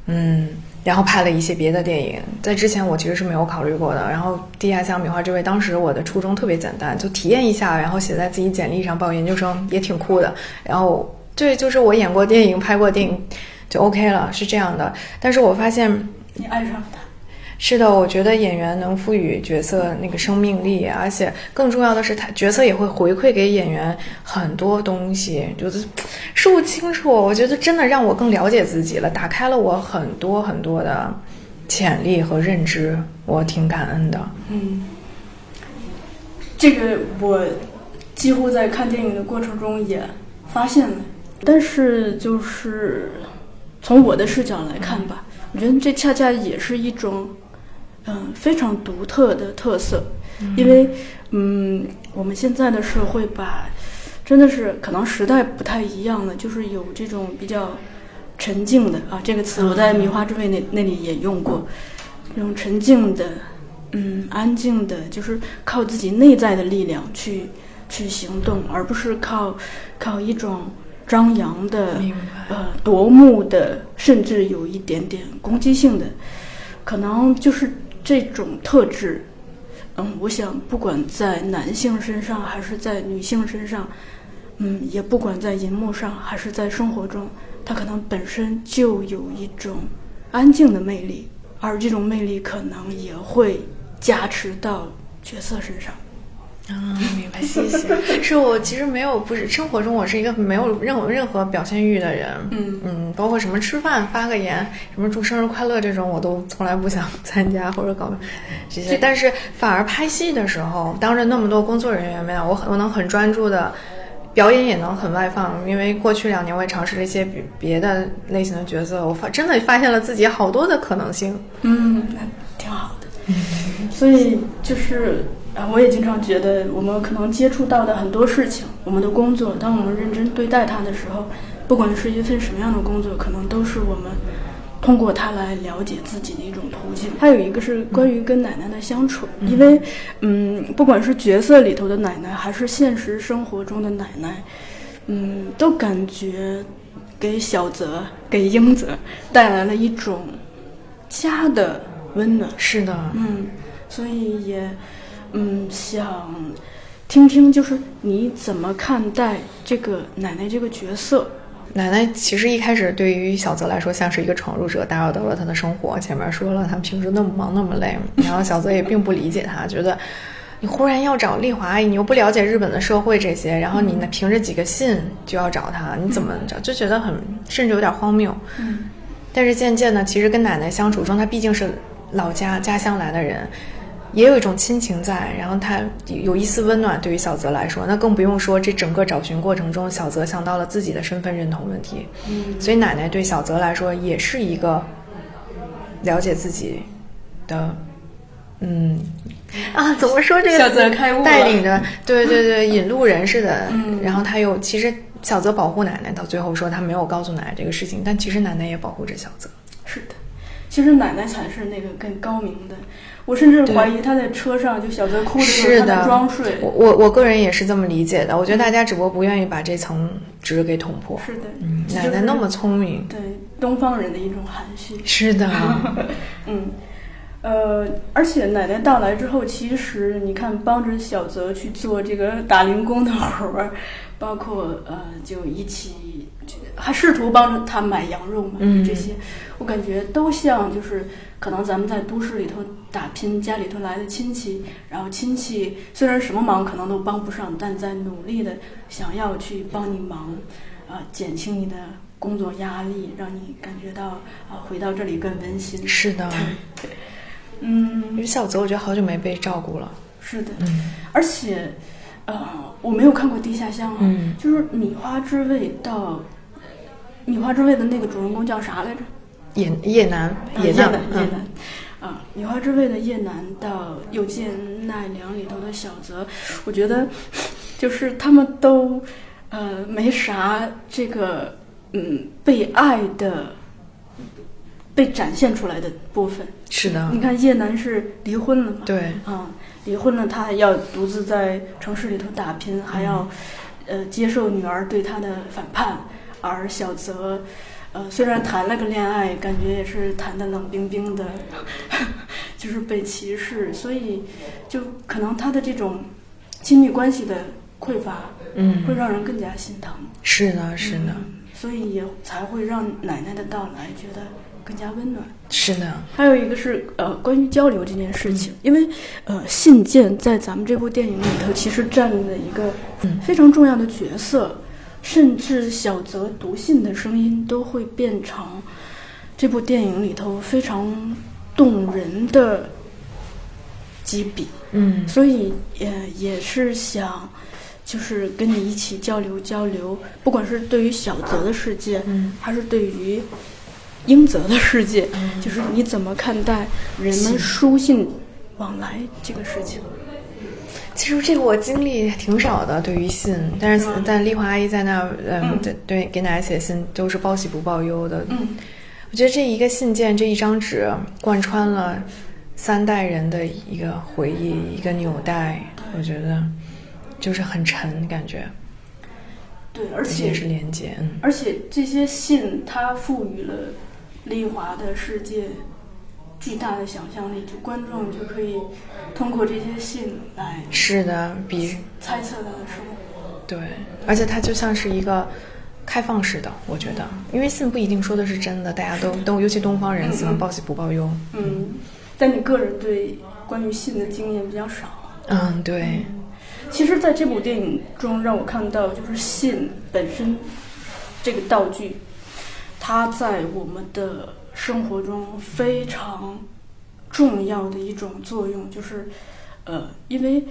嗯，然后拍了一些别的电影，在之前我其实是没有考虑过的。然后《地下像米花之味》，当时我的初衷特别简单，就体验一下，然后写在自己简历上报研究生也挺酷的。然后对，就是我演过电影、拍过电影就 OK 了，是这样的。但是我发现你爱上他。是的，我觉得演员能赋予角色那个生命力，而且更重要的是，他角色也会回馈给演员很多东西，就是说不清楚。我觉得真的让我更了解自己了，打开了我很多很多的潜力和认知，我挺感恩的。嗯，这个我几乎在看电影的过程中也发现了，但是就是从我的视角来看吧，我觉得这恰恰也是一种。嗯，非常独特的特色，因为嗯，我们现在的社会吧，真的是可能时代不太一样了，就是有这种比较沉静的啊，这个词我在《米花之味》那那里也用过，这种沉静的，嗯，安静的，就是靠自己内在的力量去去行动，而不是靠靠一种张扬的，呃，夺目的，甚至有一点点攻击性的，可能就是。这种特质，嗯，我想不管在男性身上还是在女性身上，嗯，也不管在荧幕上还是在生活中，它可能本身就有一种安静的魅力，而这种魅力可能也会加持到角色身上。啊，明白，谢谢。是我其实没有，不是生活中我是一个没有任何任何表现欲的人。嗯嗯，包括什么吃饭发个言，什么祝生日快乐这种，我都从来不想参加或者搞这些。但是反而拍戏的时候，当着那么多工作人员面，我很我能很专注的表演，也能很外放。因为过去两年我也尝试了一些别别的类型的角色，我发真的发现了自己好多的可能性。嗯，那挺好的。嗯，所以就是。啊，我也经常觉得，我们可能接触到的很多事情，我们的工作，当我们认真对待它的时候，不管是一份什么样的工作，可能都是我们通过它来了解自己的一种途径。还有一个是关于跟奶奶的相处，因为嗯，不管是角色里头的奶奶，还是现实生活中的奶奶，嗯，都感觉给小泽、给英泽带来了一种家的温暖。是的，嗯，所以也嗯想听听，就是你怎么看待这个奶奶这个角色？奶奶其实一开始对于小泽来说像是一个闯入者，打扰到了他的生活。前面说了，他平时那么忙那么累，然后小泽也并不理解他，觉得你忽然要找丽华阿姨，你又不了解日本的社会这些，然后你呢凭着几个信就要找她，你怎么找？就觉得很甚至有点荒谬。嗯但是渐渐的，其实跟奶奶相处中，她毕竟是老家家乡来的人，也有一种亲情在，然后他有一丝温暖。对于小泽来说，那更不用说这整个找寻过程中，小泽想到了自己的身份认同问题。嗯所以奶奶对小泽来说也是一个了解自己的，嗯啊，怎么说这个小泽开悟带领着，对对对，引路人似的。嗯然后他又其实小泽保护奶奶，到最后说他没有告诉奶奶这个事情，但其实奶奶也保护着小泽。是的，其实奶奶才是那个更高明的。我甚至怀疑她在车上，就小泽哭的时候，她在装睡。我我我个人也是这么理解的，我觉得大家只不过不愿意把这层纸给捅破。是的，嗯，奶奶那么聪明，对东方人的一种含蓄。是的，嗯，呃，而且奶奶到来之后，其实你看，帮着小泽去做这个打零工的活儿，包括呃，就一起就还试图帮着他买羊肉嘛，嗯这些，我感觉都像就是可能咱们在都市里头打拼，家里头来的亲戚，然后亲戚虽然什么忙可能都帮不上，但在努力的想要去帮你忙，啊、减轻你的工作压力，让你感觉到啊、回到这里更温馨。是的。嗯因，为小泽，我觉得好久没被照顾了。是的，嗯而且，呃，我没有看过《地下乡》啊，嗯就是米花之味到米花之味的那个主人公叫啥来着？叶叶楠，啊叶叶楠，嗯叶楠。啊，女花之味的叶楠到又见奈良里头的小泽，我觉得就是他们都呃没啥这个嗯被爱的被展现出来的部分。是的你，看叶楠是离婚了嘛？对，啊，离婚了，他要独自在城市里头打拼，还要呃接受女儿对他的反叛，而小泽。呃，虽然谈了个恋爱，感觉也是谈的冷冰冰的，就是被歧视，所以就可能他的这种亲密关系的匮乏，嗯会让人更加心疼。是的，是的，所以也才会让奶奶的到来觉得更加温暖。是的，还有一个是呃，关于交流这件事情，因为呃，信件在咱们这部电影里头其实占了一个非常重要的角色，甚至小泽读信的声音都会变成这部电影里头非常动人的几笔。嗯所以也也是想，就是跟你一起交流交流，不管是对于小泽的世界，嗯还是对于英泽的世界，就是你怎么看待人们书信往来这个事情？其实这个我经历挺少的，对于信，但是、嗯但丽华阿姨在那儿，嗯，嗯。对对，给奶奶写信都是报喜不报忧的。嗯，我觉得这一个信件，这一张纸，贯穿了三代人的一个回忆，一个纽带，我觉得就是很沉，感觉，对，而这也是连接，嗯，而且这些信它赋予了丽华的世界巨大的想象力，就观众就可以通过这些信来是的，比猜测他的生活。对，而且它就像是一个开放式的，我觉得，因为信不一定说的是真的，大家都都，尤其东方人喜欢报喜不报忧。嗯，但你个人对关于信的经验比较少。嗯，对，其实，在这部电影中，让我看到就是信本身这个道具，它在我们的生活中非常重要的一种作用，就是呃，因为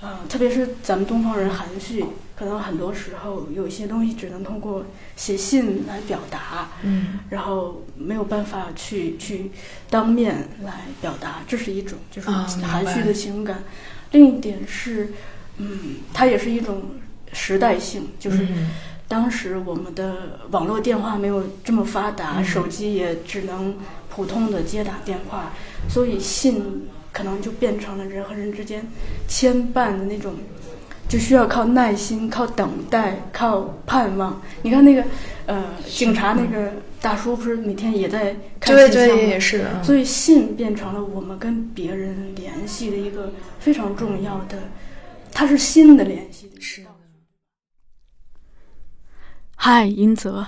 呃，特别是咱们东方人含蓄，可能很多时候有一些东西只能通过写信来表达，嗯。然后没有办法去去当面来表达，这是一种就是含蓄的情感。另一点是，嗯，它也是一种时代性，就是嗯当时我们的网络电话没有这么发达，手机也只能普通的接打电话，所以信可能就变成了人和人之间牵绊的那种，就需要靠耐心、靠等待、靠盼望。你看那个呃，警察那个大叔不是每天也在看对对信箱吗也是的，嗯所以信变成了我们跟别人联系的一个非常重要的，它是新的联系。是的。嗨，英泽，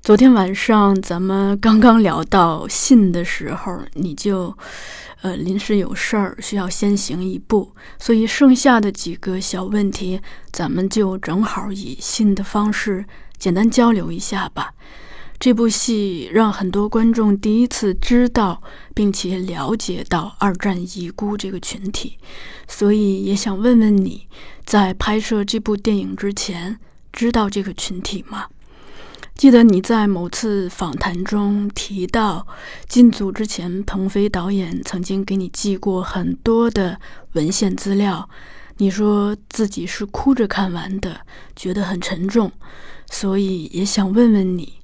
昨天晚上咱们刚刚聊到信的时候，你就呃临时有事儿需要先行一步，所以剩下的几个小问题，咱们就正好以信的方式简单交流一下吧。这部戏让很多观众第一次知道并且了解到二战遗孤这个群体，所以也想问问你，在拍摄这部电影之前，知道这个群体吗？记得你在某次访谈中提到，进组之前，鹏飞导演曾经给你寄过很多的文献资料，你说自己是哭着看完的，觉得很沉重，所以也想问问你，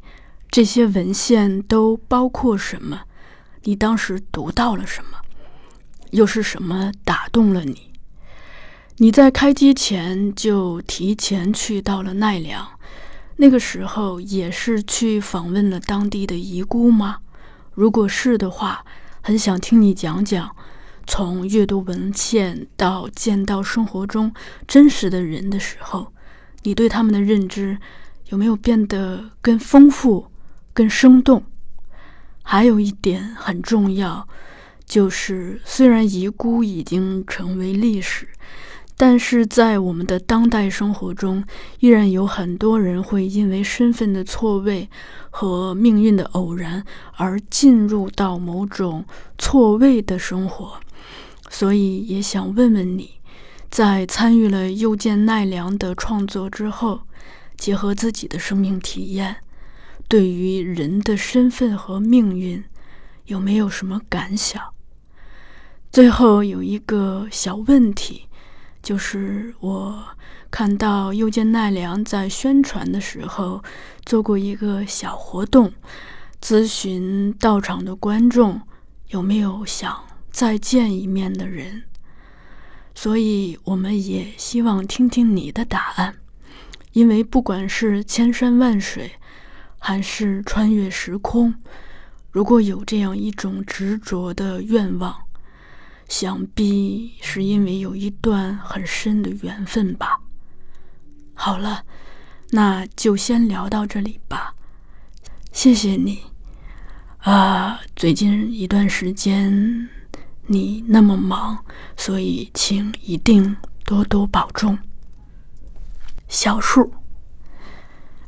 这些文献都包括什么？你当时读到了什么？又是什么打动了你？你在开机前就提前去到了奈良，那个时候也是去访问了当地的遗孤吗？如果是的话，很想听你讲讲，从阅读文献到见到生活中真实的人的时候，你对他们的认知有没有变得更丰富、更生动？还有一点很重要，就是虽然遗孤已经成为历史，但是在我们的当代生活中，依然有很多人会因为身份的错位和命运的偶然而进入到某种错位的生活。所以也想问问你，在参与了又见奈良的创作之后，结合自己的生命体验，对于人的身份和命运，有没有什么感想？最后有一个小问题。就是我看到又见奈良在宣传的时候做过一个小活动，咨询到场的观众有没有想再见一面的人，所以我们也希望听听你的答案，因为不管是千山万水，还是穿越时空，如果有这样一种执着的愿望。想必是因为有一段很深的缘分吧。好了，那就先聊到这里吧。谢谢你。啊，最近一段时间你那么忙，所以请一定多多保重。小树。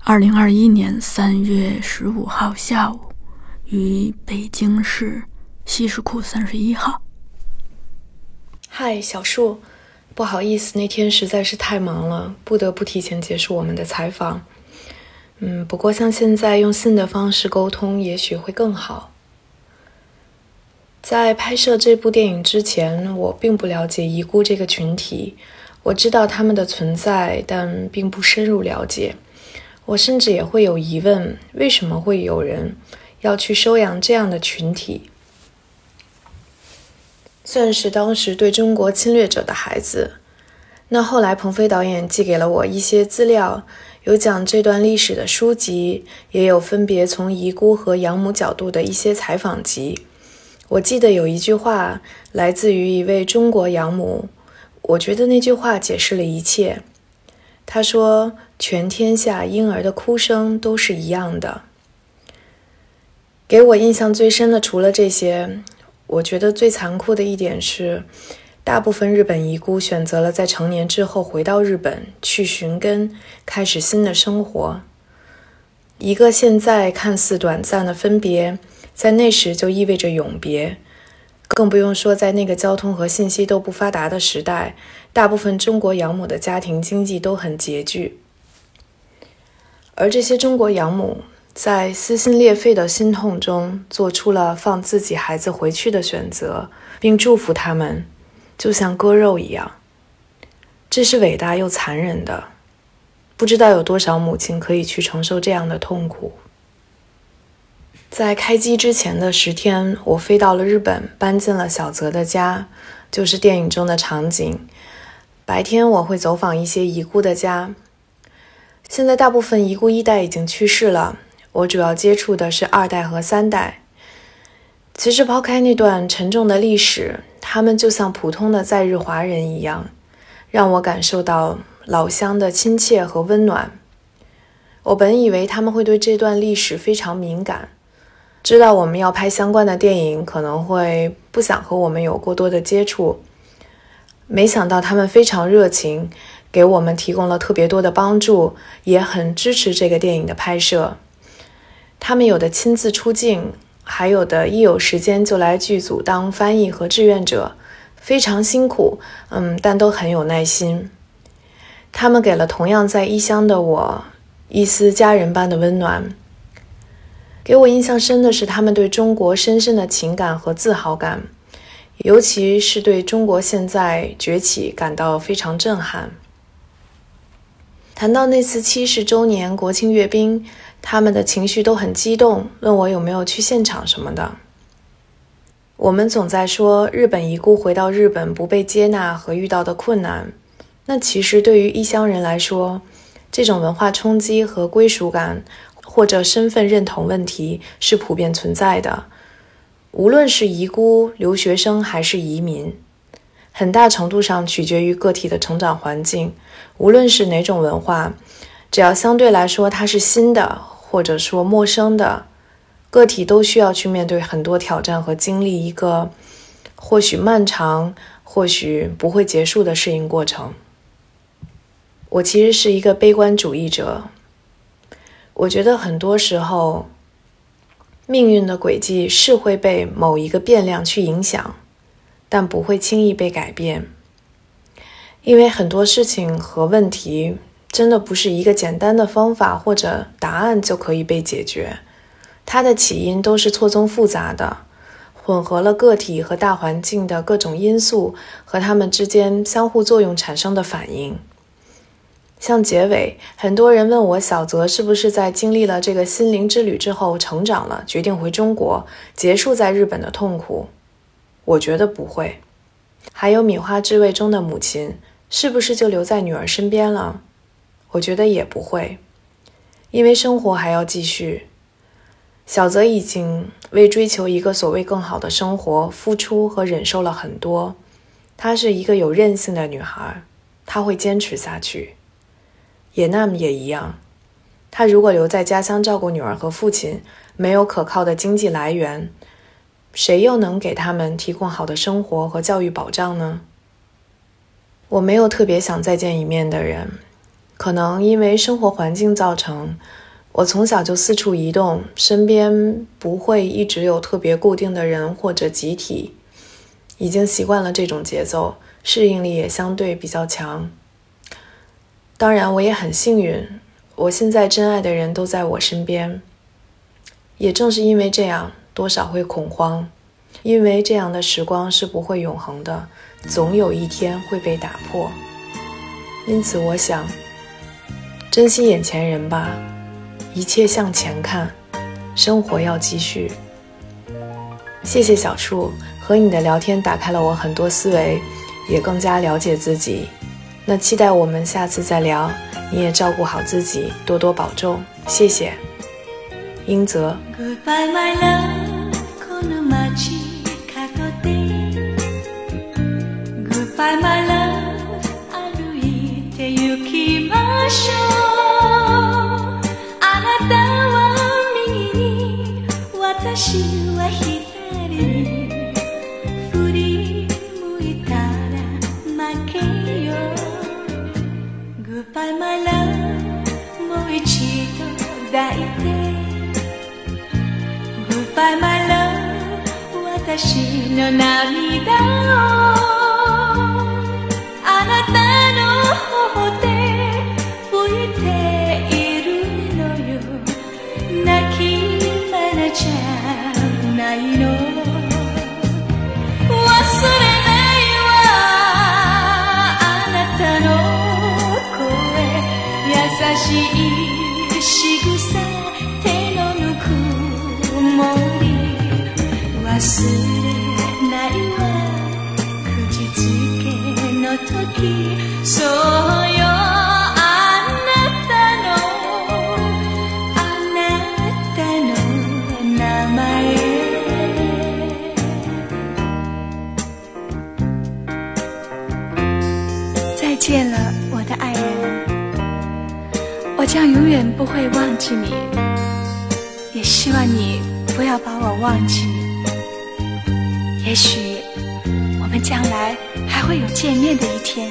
二零二一年三月十五号下午，于北京市西什库三十一号。嗨，小树，不好意思，那天实在是太忙了，不得不提前结束我们的采访。嗯，不过像现在用信的方式沟通，也许会更好。在拍摄这部电影之前，我并不了解遗孤这个群体，我知道他们的存在，但并不深入了解。我甚至也会有疑问：为什么会有人要去收养这样的群体？算是当时对中国侵略者的孩子。那后来，鹏飞导演寄给了我一些资料，有讲这段历史的书籍，也有分别从遗孤和养母角度的一些采访集。我记得有一句话来自于一位中国养母，我觉得那句话解释了一切。他说：“全天下婴儿的哭声都是一样的。”给我印象最深的，除了这些。我觉得最残酷的一点是，大部分日本遗孤选择了在成年之后回到日本去寻根，开始新的生活。一个现在看似短暂的分别，在那时就意味着永别。更不用说在那个交通和信息都不发达的时代，大部分中国养母的家庭经济都很拮据，而这些中国养母。在撕心裂肺的心痛中，做出了放自己孩子回去的选择，并祝福他们，就像割肉一样。这是伟大又残忍的。不知道有多少母亲可以去承受这样的痛苦。在开机之前的十天，我飞到了日本，搬进了小泽的家，就是电影中的场景。白天我会走访一些遗孤的家。现在大部分遗孤一代已经去世了，我主要接触的是二代和三代。其实抛开那段沉重的历史，他们就像普通的在日华人一样，让我感受到老乡的亲切和温暖。我本以为他们会对这段历史非常敏感。知道我们要拍相关的电影，可能会不想和我们有过多的接触。没想到他们非常热情，给我们提供了特别多的帮助，也很支持这个电影的拍摄。他们有的亲自出镜，还有的一有时间就来剧组当翻译和志愿者，非常辛苦，嗯，但都很有耐心。他们给了同样在异乡的我一丝家人般的温暖。给我印象深的是他们对中国深深的情感和自豪感，尤其是对中国现在崛起感到非常震撼。谈到那次七十周年国庆阅兵，他们的情绪都很激动，问我有没有去现场什么的。我们总在说日本遗孤回到日本不被接纳和遇到的困难，那其实对于异乡人来说，这种文化冲击和归属感。或者身份认同问题是普遍存在的，无论是遗孤、留学生还是移民，很大程度上取决于个体的成长环境。无论是哪种文化，只要相对来说它是新的，或者说陌生的，个体都需要去面对很多挑战和经历一个或许漫长、或许不会结束的适应过程。我其实是一个悲观主义者。我觉得很多时候，命运的轨迹是会被某一个变量去影响，但不会轻易被改变。因为很多事情和问题真的不是一个简单的方法或者答案就可以被解决，它的起因都是错综复杂的，混合了个体和大环境的各种因素和它们之间相互作用产生的反应。像结尾，很多人问我小泽是不是在经历了这个心灵之旅之后成长了，决定回中国结束在日本的痛苦。我觉得不会。还有米花之味中的母亲，是不是就留在女儿身边了？我觉得也不会，因为生活还要继续。小泽已经为追求一个所谓更好的生活付出和忍受了很多。她是一个有韧性的女孩，她会坚持下去。也那么也一样，她如果留在家乡照顾女儿和父亲，没有可靠的经济来源，谁又能给他们提供好的生活和教育保障呢？我没有特别想再见一面的人，可能因为生活环境造成，我从小就四处移动，身边不会一直有特别固定的人或者集体，已经习惯了这种节奏，适应力也相对比较强。当然，我也很幸运，我现在真爱的人都在我身边。也正是因为这样，多少会恐慌，因为这样的时光是不会永恒的，总有一天会被打破。因此，我想珍惜眼前人吧，一切向前看，生活要继续。谢谢小树，和你的聊天打开了我很多思维，也更加了解自己。那期待我们下次再聊，你也照顾好自己，多多保重，谢谢。英泽。の街角で。Goodbye 歩いて行きましょうあなたは右に私は左振り向いたら負けよ。Goodbye もう一度抱いて。Goodbye my love 私の涙をあなたの頬で拭いているのよ。泣きまなじゃないの再见了，我的爱人，我将永远不会忘记你，也希望你不要把我忘记。也许我们将来还会有见面的一天，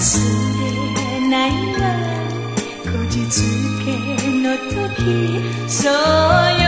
こじつけの時そう